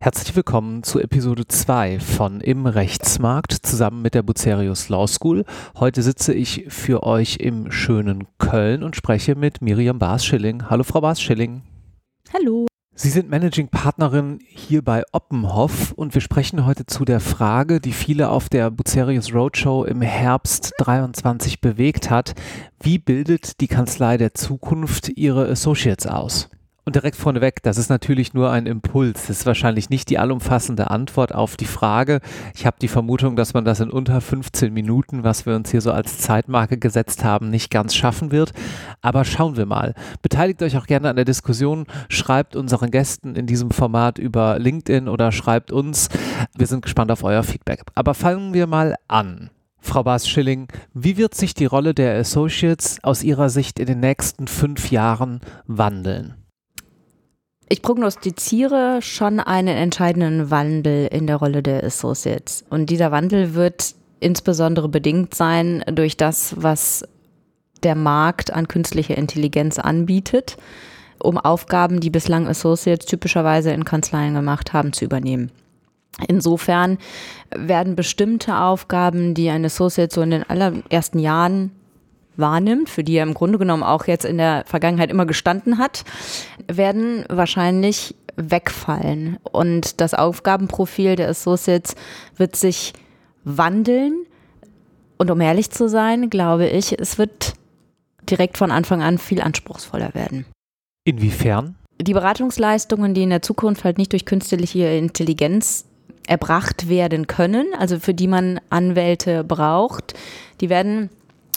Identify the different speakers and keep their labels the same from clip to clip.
Speaker 1: Herzlich willkommen zu Episode 2 von Im Rechtsmarkt zusammen mit der Bucerius Law School. Heute sitze ich für euch im schönen Köln und spreche mit Miriam Baas-Schilling. Hallo Frau Baas-Schilling.
Speaker 2: Hallo.
Speaker 1: Sie sind Managing Partnerin hier bei Oppenhoff und wir sprechen heute zu der Frage, die viele auf der Bucerius Roadshow im Herbst 23 bewegt hat. Wie bildet die Kanzlei der Zukunft ihre Associates aus? Und direkt vorneweg, das ist natürlich nur ein Impuls. Das ist wahrscheinlich nicht die allumfassende Antwort auf die Frage. Ich habe die Vermutung, dass man das in unter 15 Minuten, was wir uns hier so als Zeitmarke gesetzt haben, nicht ganz schaffen wird. Aber schauen wir mal. Beteiligt euch auch gerne an der Diskussion. Schreibt unseren Gästen in diesem Format über LinkedIn oder schreibt uns. Wir sind gespannt auf euer Feedback. Aber fangen wir mal an. Frau Baas-Schilling, wie wird sich die Rolle der Associates aus Ihrer Sicht in den nächsten fünf Jahren wandeln?
Speaker 2: Ich prognostiziere schon einen entscheidenden Wandel in der Rolle der Associates. Und dieser Wandel wird insbesondere bedingt sein durch das, was der Markt an künstlicher Intelligenz anbietet, um Aufgaben, die bislang Associates typischerweise in Kanzleien gemacht haben, zu übernehmen. Insofern werden bestimmte Aufgaben, die ein Associate so in den allerersten Jahren wahrnimmt, für die er im Grunde genommen auch jetzt in der Vergangenheit immer gestanden hat, werden wahrscheinlich wegfallen. Und das Aufgabenprofil der Associates wird sich wandeln. Und um ehrlich zu sein, glaube ich, es wird direkt von Anfang an viel anspruchsvoller werden.
Speaker 1: Inwiefern?
Speaker 2: Die Beratungsleistungen, die in der Zukunft halt nicht durch künstliche Intelligenz erbracht werden können, also für die man Anwälte braucht, die werden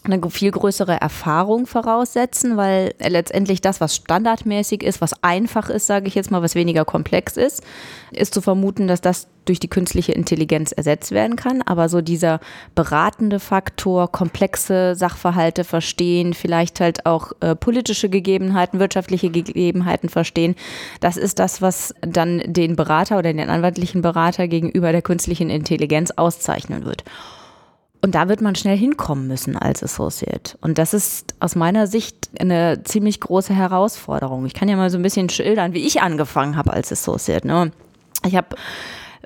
Speaker 2: eine viel größere Erfahrung voraussetzen, weil letztendlich das, was standardmäßig ist, was einfach ist, sage ich jetzt mal, was weniger komplex ist, ist zu vermuten, dass das durch die künstliche Intelligenz ersetzt werden kann. Aber so dieser beratende Faktor, komplexe Sachverhalte verstehen, vielleicht halt auch äh, politische Gegebenheiten, wirtschaftliche Gegebenheiten verstehen, das ist das, was dann den Berater oder den anwaltlichen Berater gegenüber der künstlichen Intelligenz auszeichnen wird. Und da wird man schnell hinkommen müssen als Associate. Und das ist aus meiner Sicht eine ziemlich große Herausforderung. Ich kann ja mal so ein bisschen schildern, wie ich angefangen habe als Associate. Ne? Ich habe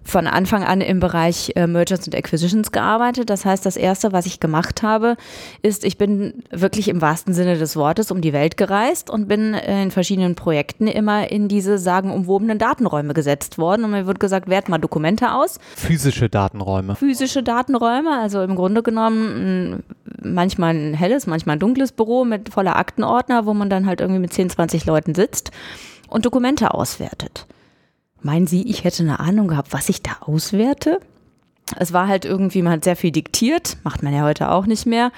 Speaker 2: von Anfang an im Bereich äh, Mergers und Acquisitions gearbeitet. Das heißt, das erste, was ich gemacht habe, ist, ich bin wirklich im wahrsten Sinne des Wortes um die Welt gereist und bin äh, in verschiedenen Projekten immer in diese sagenumwobenen Datenräume gesetzt worden. Und mir wird gesagt, wert mal Dokumente aus.
Speaker 1: Physische Datenräume.
Speaker 2: Physische Datenräume, also im Grunde genommen manchmal ein helles, manchmal ein dunkles Büro mit voller Aktenordner, wo man dann halt irgendwie mit 10, 20 Leuten sitzt und Dokumente auswertet. Meinen Sie, ich hätte eine Ahnung gehabt, was ich da auswerte? Es war halt irgendwie, man hat sehr viel diktiert, macht man ja heute auch nicht mehr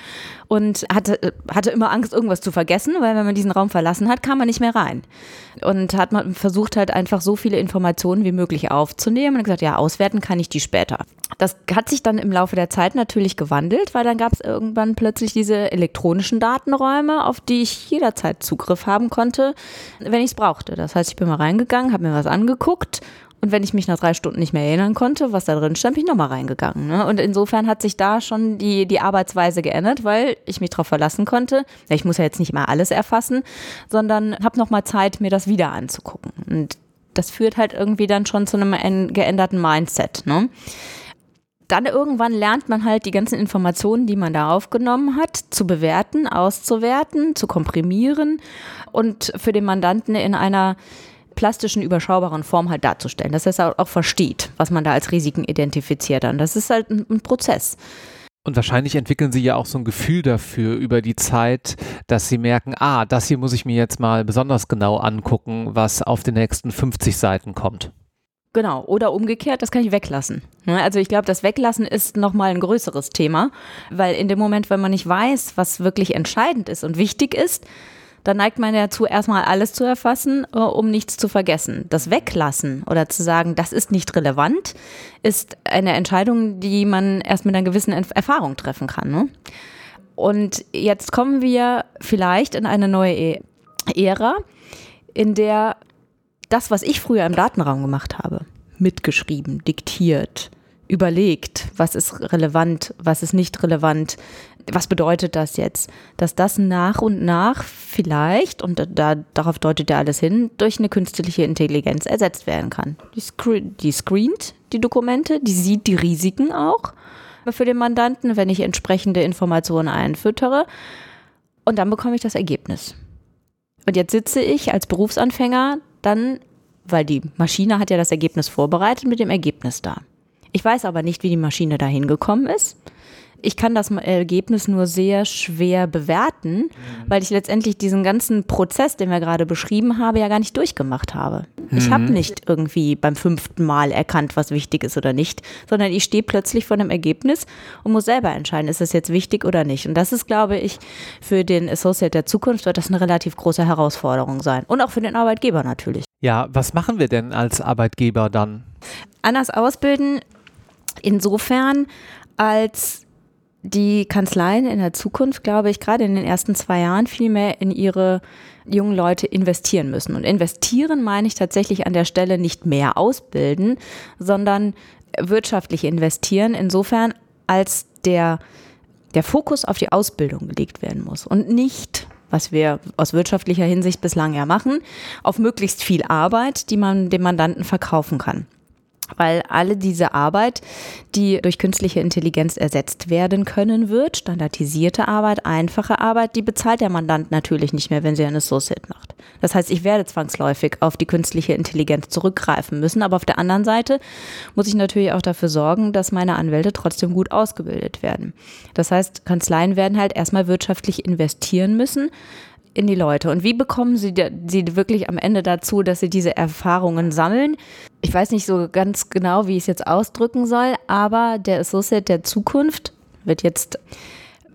Speaker 2: und hatte, hatte immer Angst, irgendwas zu vergessen, weil wenn man diesen Raum verlassen hat, kam man nicht mehr rein. Und hat man versucht halt einfach so viele Informationen wie möglich aufzunehmen und gesagt, ja, auswerten kann ich die später. Das hat sich dann im Laufe der Zeit natürlich gewandelt, weil dann gab es irgendwann plötzlich diese elektronischen Datenräume, auf die ich jederzeit Zugriff haben konnte, wenn ich es brauchte. Das heißt, ich bin mal reingegangen, habe mir was angeguckt und wenn ich mich nach drei Stunden nicht mehr erinnern konnte, was da drin stand, bin ich nochmal reingegangen. Ne? Und insofern hat sich da schon die, die Arbeitsweise geändert, weil ich mich darauf verlassen konnte. Ich muss ja jetzt nicht immer alles erfassen, sondern habe nochmal Zeit, mir das wieder anzugucken. Und das führt halt irgendwie dann schon zu einem geänderten Mindset. Ne? dann irgendwann lernt man halt die ganzen Informationen, die man da aufgenommen hat, zu bewerten, auszuwerten, zu komprimieren und für den Mandanten in einer plastischen, überschaubaren Form halt darzustellen, dass er es auch versteht, was man da als Risiken identifiziert. Und das ist halt ein, ein Prozess.
Speaker 1: Und wahrscheinlich entwickeln Sie ja auch so ein Gefühl dafür über die Zeit, dass Sie merken, ah, das hier muss ich mir jetzt mal besonders genau angucken, was auf den nächsten 50 Seiten kommt.
Speaker 2: Genau, oder umgekehrt, das kann ich weglassen. Ne, also ich glaube, das Weglassen ist nochmal ein größeres Thema, weil in dem Moment, wenn man nicht weiß, was wirklich entscheidend ist und wichtig ist, dann neigt man dazu, erstmal alles zu erfassen, äh, um nichts zu vergessen. Das Weglassen oder zu sagen, das ist nicht relevant, ist eine Entscheidung, die man erst mit einer gewissen Erfahrung treffen kann. Ne? Und jetzt kommen wir vielleicht in eine neue e-, Ära, in der das, was ich früher im Datenraum gemacht habe, mitgeschrieben, diktiert, überlegt, was ist relevant, was ist nicht relevant, was bedeutet das jetzt, dass das nach und nach vielleicht, und da, darauf deutet ja alles hin, durch eine künstliche Intelligenz ersetzt werden kann. Die, scre die screent die Dokumente, die sieht die Risiken auch für den Mandanten, wenn ich entsprechende Informationen einfüttere. Und dann bekomme ich das Ergebnis. Und jetzt sitze ich als Berufsanfänger dann, weil die Maschine hat ja das Ergebnis vorbereitet, mit dem Ergebnis da. Ich weiß aber nicht, wie die Maschine dahin gekommen ist. Ich kann das Ergebnis nur sehr schwer bewerten, mhm. weil ich letztendlich diesen ganzen Prozess, den wir gerade beschrieben haben, ja gar nicht durchgemacht habe. Mhm. Ich habe nicht irgendwie beim fünften Mal erkannt, was wichtig ist oder nicht, sondern ich stehe plötzlich vor einem Ergebnis und muss selber entscheiden, ist es jetzt wichtig oder nicht. Und das ist, glaube ich, für den Associate der Zukunft wird das eine relativ große Herausforderung sein. Und auch für den Arbeitgeber natürlich.
Speaker 1: Ja, was machen wir denn als Arbeitgeber dann?
Speaker 2: Anders ausbilden insofern, als die Kanzleien in der Zukunft, glaube ich, gerade in den ersten zwei Jahren viel mehr in ihre jungen Leute investieren müssen. Und investieren meine ich tatsächlich an der Stelle nicht mehr ausbilden, sondern wirtschaftlich investieren, insofern als der, der Fokus auf die Ausbildung gelegt werden muss und nicht was wir aus wirtschaftlicher Hinsicht bislang ja machen, auf möglichst viel Arbeit, die man dem Mandanten verkaufen kann weil alle diese Arbeit, die durch künstliche Intelligenz ersetzt werden können wird, standardisierte Arbeit, einfache Arbeit, die bezahlt der Mandant natürlich nicht mehr, wenn sie eine Associate macht. Das heißt, ich werde zwangsläufig auf die künstliche Intelligenz zurückgreifen müssen, aber auf der anderen Seite muss ich natürlich auch dafür sorgen, dass meine Anwälte trotzdem gut ausgebildet werden. Das heißt, Kanzleien werden halt erstmal wirtschaftlich investieren müssen, in die Leute. Und wie bekommen sie, sie wirklich am Ende dazu, dass sie diese Erfahrungen sammeln? Ich weiß nicht so ganz genau, wie ich es jetzt ausdrücken soll, aber der Associate der Zukunft wird jetzt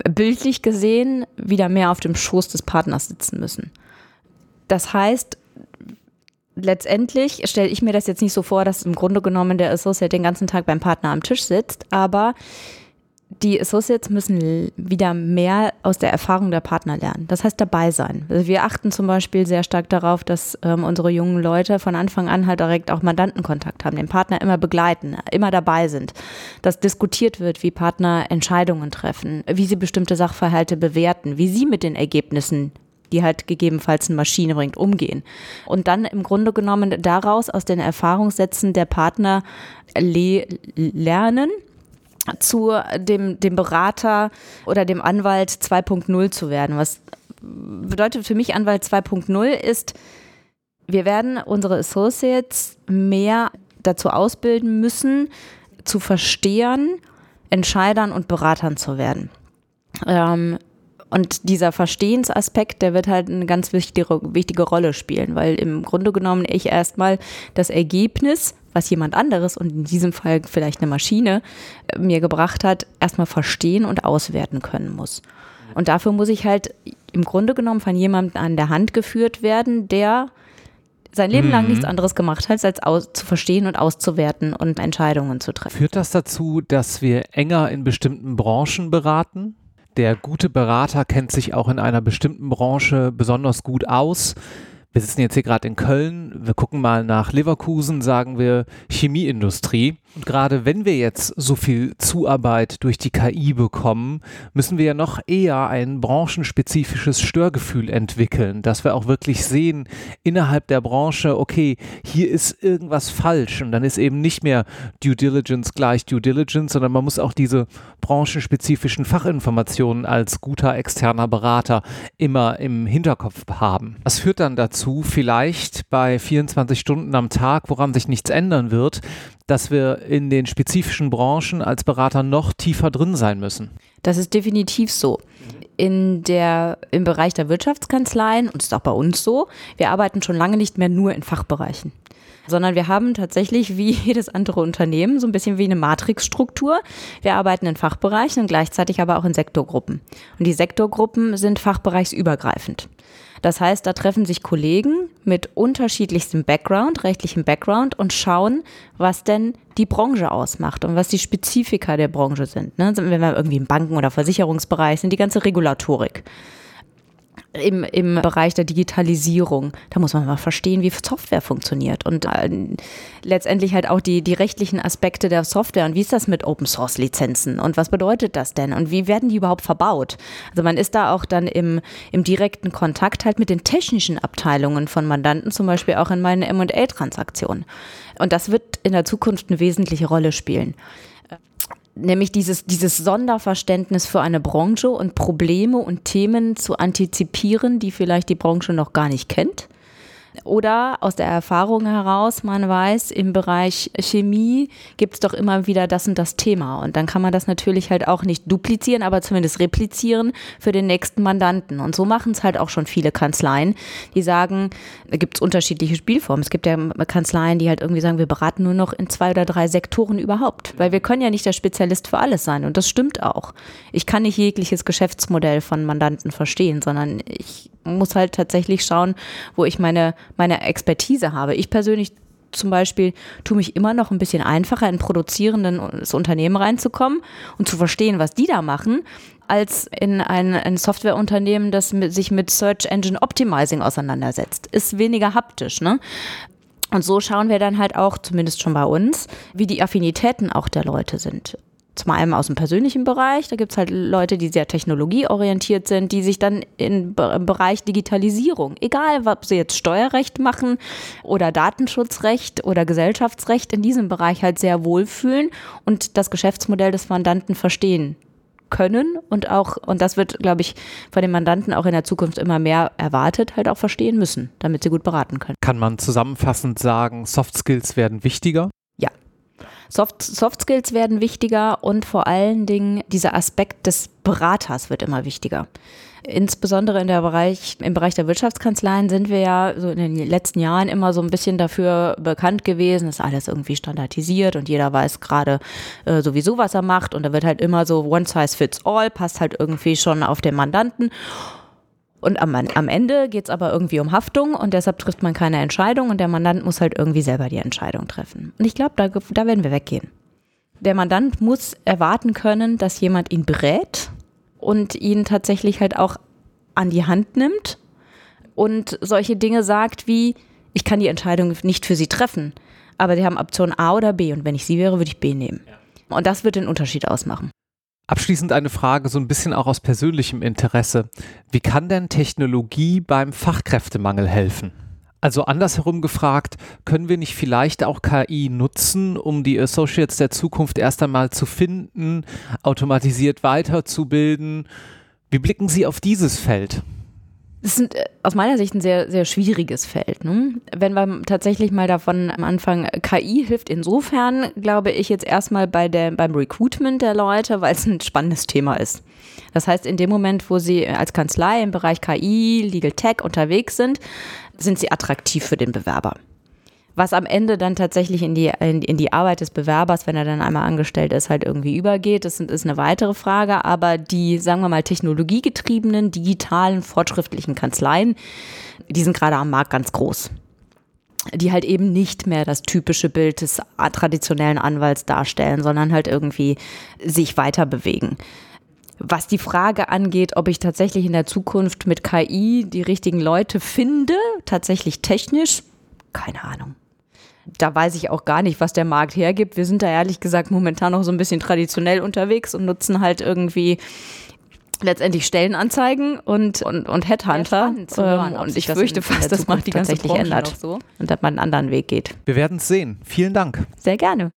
Speaker 2: bildlich gesehen wieder mehr auf dem Schoß des Partners sitzen müssen. Das heißt, letztendlich stelle ich mir das jetzt nicht so vor, dass im Grunde genommen der Associate den ganzen Tag beim Partner am Tisch sitzt, aber die Associates müssen wieder mehr aus der Erfahrung der Partner lernen. Das heißt dabei sein. Also wir achten zum Beispiel sehr stark darauf, dass ähm, unsere jungen Leute von Anfang an halt direkt auch Mandantenkontakt haben, den Partner immer begleiten, immer dabei sind, dass diskutiert wird, wie Partner Entscheidungen treffen, wie sie bestimmte Sachverhalte bewerten, wie sie mit den Ergebnissen die halt gegebenenfalls eine Maschine bringt, umgehen. Und dann im Grunde genommen daraus aus den Erfahrungssätzen der Partner le lernen zu dem, dem Berater oder dem Anwalt 2.0 zu werden. Was bedeutet für mich Anwalt 2.0 ist, wir werden unsere Associates mehr dazu ausbilden müssen, zu verstehen, Entscheidern und Beratern zu werden. Ähm, und dieser Verstehensaspekt, der wird halt eine ganz wichtige, wichtige Rolle spielen, weil im Grunde genommen ich erstmal das Ergebnis, was jemand anderes und in diesem Fall vielleicht eine Maschine äh, mir gebracht hat, erstmal verstehen und auswerten können muss. Und dafür muss ich halt im Grunde genommen von jemandem an der Hand geführt werden, der sein Leben lang nichts mhm. anderes gemacht hat, als aus, zu verstehen und auszuwerten und Entscheidungen zu treffen.
Speaker 1: Führt das dazu, dass wir enger in bestimmten Branchen beraten? Der gute Berater kennt sich auch in einer bestimmten Branche besonders gut aus. Wir sitzen jetzt hier gerade in Köln, wir gucken mal nach Leverkusen, sagen wir Chemieindustrie. Und gerade wenn wir jetzt so viel Zuarbeit durch die KI bekommen, müssen wir ja noch eher ein branchenspezifisches Störgefühl entwickeln, dass wir auch wirklich sehen innerhalb der Branche, okay, hier ist irgendwas falsch und dann ist eben nicht mehr Due Diligence gleich Due Diligence, sondern man muss auch diese branchenspezifischen Fachinformationen als guter externer Berater immer im Hinterkopf haben. Das führt dann dazu, vielleicht bei 24 Stunden am Tag, woran sich nichts ändern wird, dass wir in den spezifischen Branchen als Berater noch tiefer drin sein müssen.
Speaker 2: Das ist definitiv so. In der, Im Bereich der Wirtschaftskanzleien, und ist auch bei uns so, wir arbeiten schon lange nicht mehr nur in Fachbereichen sondern wir haben tatsächlich wie jedes andere Unternehmen so ein bisschen wie eine Matrixstruktur. Wir arbeiten in Fachbereichen und gleichzeitig aber auch in Sektorgruppen. Und die Sektorgruppen sind fachbereichsübergreifend. Das heißt, da treffen sich Kollegen mit unterschiedlichstem Background, rechtlichem Background und schauen, was denn die Branche ausmacht und was die Spezifika der Branche sind. Ne? Wenn wir irgendwie im Banken- oder Versicherungsbereich sind, die ganze Regulatorik. Im, im Bereich der Digitalisierung. Da muss man mal verstehen, wie Software funktioniert und äh, letztendlich halt auch die, die rechtlichen Aspekte der Software und wie ist das mit Open Source Lizenzen und was bedeutet das denn und wie werden die überhaupt verbaut? Also man ist da auch dann im, im direkten Kontakt halt mit den technischen Abteilungen von Mandanten, zum Beispiel auch in meinen M&A-Transaktionen. Und das wird in der Zukunft eine wesentliche Rolle spielen nämlich dieses, dieses Sonderverständnis für eine Branche und Probleme und Themen zu antizipieren, die vielleicht die Branche noch gar nicht kennt oder aus der Erfahrung heraus, man weiß, im Bereich Chemie gibt es doch immer wieder das und das Thema. Und dann kann man das natürlich halt auch nicht duplizieren, aber zumindest replizieren für den nächsten Mandanten. Und so machen es halt auch schon viele Kanzleien, die sagen, da gibt es unterschiedliche Spielformen. Es gibt ja Kanzleien, die halt irgendwie sagen, wir beraten nur noch in zwei oder drei Sektoren überhaupt. Weil wir können ja nicht der Spezialist für alles sein. Und das stimmt auch. Ich kann nicht jegliches Geschäftsmodell von Mandanten verstehen, sondern ich muss halt tatsächlich schauen, wo ich meine, meine Expertise habe. Ich persönlich zum Beispiel tue mich immer noch ein bisschen einfacher, in produzierendes Unternehmen reinzukommen und zu verstehen, was die da machen, als in ein, ein Softwareunternehmen, das mit, sich mit Search Engine Optimizing auseinandersetzt. Ist weniger haptisch, ne? Und so schauen wir dann halt auch, zumindest schon bei uns, wie die Affinitäten auch der Leute sind zum einen aus dem persönlichen Bereich, da gibt es halt Leute, die sehr technologieorientiert sind, die sich dann im Bereich Digitalisierung, egal ob sie jetzt Steuerrecht machen oder Datenschutzrecht oder Gesellschaftsrecht, in diesem Bereich halt sehr wohlfühlen und das Geschäftsmodell des Mandanten verstehen können und auch, und das wird, glaube ich, von den Mandanten auch in der Zukunft immer mehr erwartet, halt auch verstehen müssen, damit sie gut beraten können.
Speaker 1: Kann man zusammenfassend sagen, Soft Skills werden wichtiger?
Speaker 2: Soft, Soft Skills werden wichtiger und vor allen Dingen dieser Aspekt des Beraters wird immer wichtiger. Insbesondere in der Bereich, im Bereich der Wirtschaftskanzleien sind wir ja so in den letzten Jahren immer so ein bisschen dafür bekannt gewesen, ist alles irgendwie standardisiert und jeder weiß gerade äh, sowieso, was er macht und da wird halt immer so one size fits all, passt halt irgendwie schon auf den Mandanten. Und am, am Ende geht es aber irgendwie um Haftung und deshalb trifft man keine Entscheidung und der Mandant muss halt irgendwie selber die Entscheidung treffen. Und ich glaube, da, da werden wir weggehen. Der Mandant muss erwarten können, dass jemand ihn berät und ihn tatsächlich halt auch an die Hand nimmt und solche Dinge sagt wie, ich kann die Entscheidung nicht für Sie treffen, aber Sie haben Option A oder B und wenn ich Sie wäre, würde ich B nehmen. Und das wird den Unterschied ausmachen.
Speaker 1: Abschließend eine Frage, so ein bisschen auch aus persönlichem Interesse. Wie kann denn Technologie beim Fachkräftemangel helfen? Also andersherum gefragt, können wir nicht vielleicht auch KI nutzen, um die Associates der Zukunft erst einmal zu finden, automatisiert weiterzubilden? Wie blicken Sie auf dieses Feld?
Speaker 2: Das ist äh, aus meiner Sicht ein sehr, sehr schwieriges Feld. Ne? Wenn wir tatsächlich mal davon am Anfang, KI hilft insofern, glaube ich, jetzt erstmal bei der, beim Recruitment der Leute, weil es ein spannendes Thema ist. Das heißt, in dem Moment, wo sie als Kanzlei im Bereich KI, Legal Tech unterwegs sind, sind sie attraktiv für den Bewerber. Was am Ende dann tatsächlich in die, in, die Arbeit des Bewerbers, wenn er dann einmal angestellt ist, halt irgendwie übergeht, das ist eine weitere Frage. Aber die, sagen wir mal, technologiegetriebenen, digitalen, fortschrittlichen Kanzleien, die sind gerade am Markt ganz groß die halt eben nicht mehr das typische Bild des traditionellen Anwalts darstellen, sondern halt irgendwie sich weiter bewegen. Was die Frage angeht, ob ich tatsächlich in der Zukunft mit KI die richtigen Leute finde, tatsächlich technisch, keine Ahnung da weiß ich auch gar nicht, was der Markt hergibt. Wir sind da ehrlich gesagt momentan noch so ein bisschen traditionell unterwegs und nutzen halt irgendwie letztendlich Stellenanzeigen und, und, und Headhunter. Hören, ähm, und ich fürchte fast, dass man die tatsächlich ändert so. und dass man einen anderen Weg geht.
Speaker 1: Wir werden es sehen. Vielen Dank.
Speaker 2: Sehr gerne.